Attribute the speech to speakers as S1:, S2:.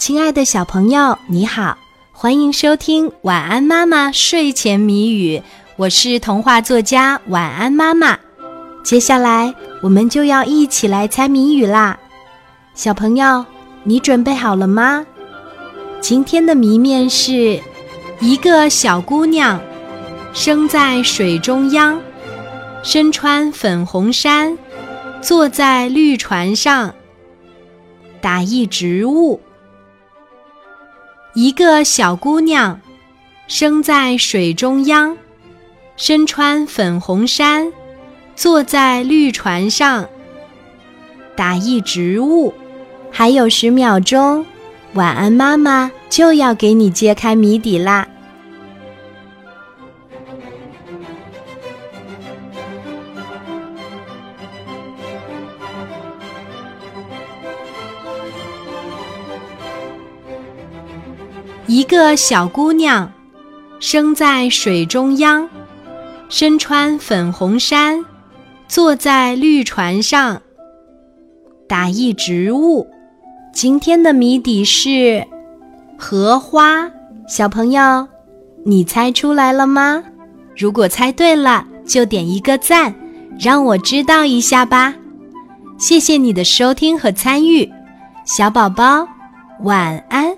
S1: 亲爱的小朋友，你好，欢迎收听《晚安妈妈睡前谜语》，我是童话作家晚安妈妈。接下来我们就要一起来猜谜语啦，小朋友，你准备好了吗？今天的谜面是：一个小姑娘生在水中央，身穿粉红衫，坐在绿船上，打一植物。一个小姑娘生在水中央，身穿粉红衫，坐在绿船上，打一植物。还有十秒钟，晚安妈妈就要给你揭开谜底啦！一个小姑娘生在水中央，身穿粉红衫，坐在绿船上，打一植物。今天的谜底是荷花。小朋友，你猜出来了吗？如果猜对了，就点一个赞，让我知道一下吧。谢谢你的收听和参与，小宝宝，晚安。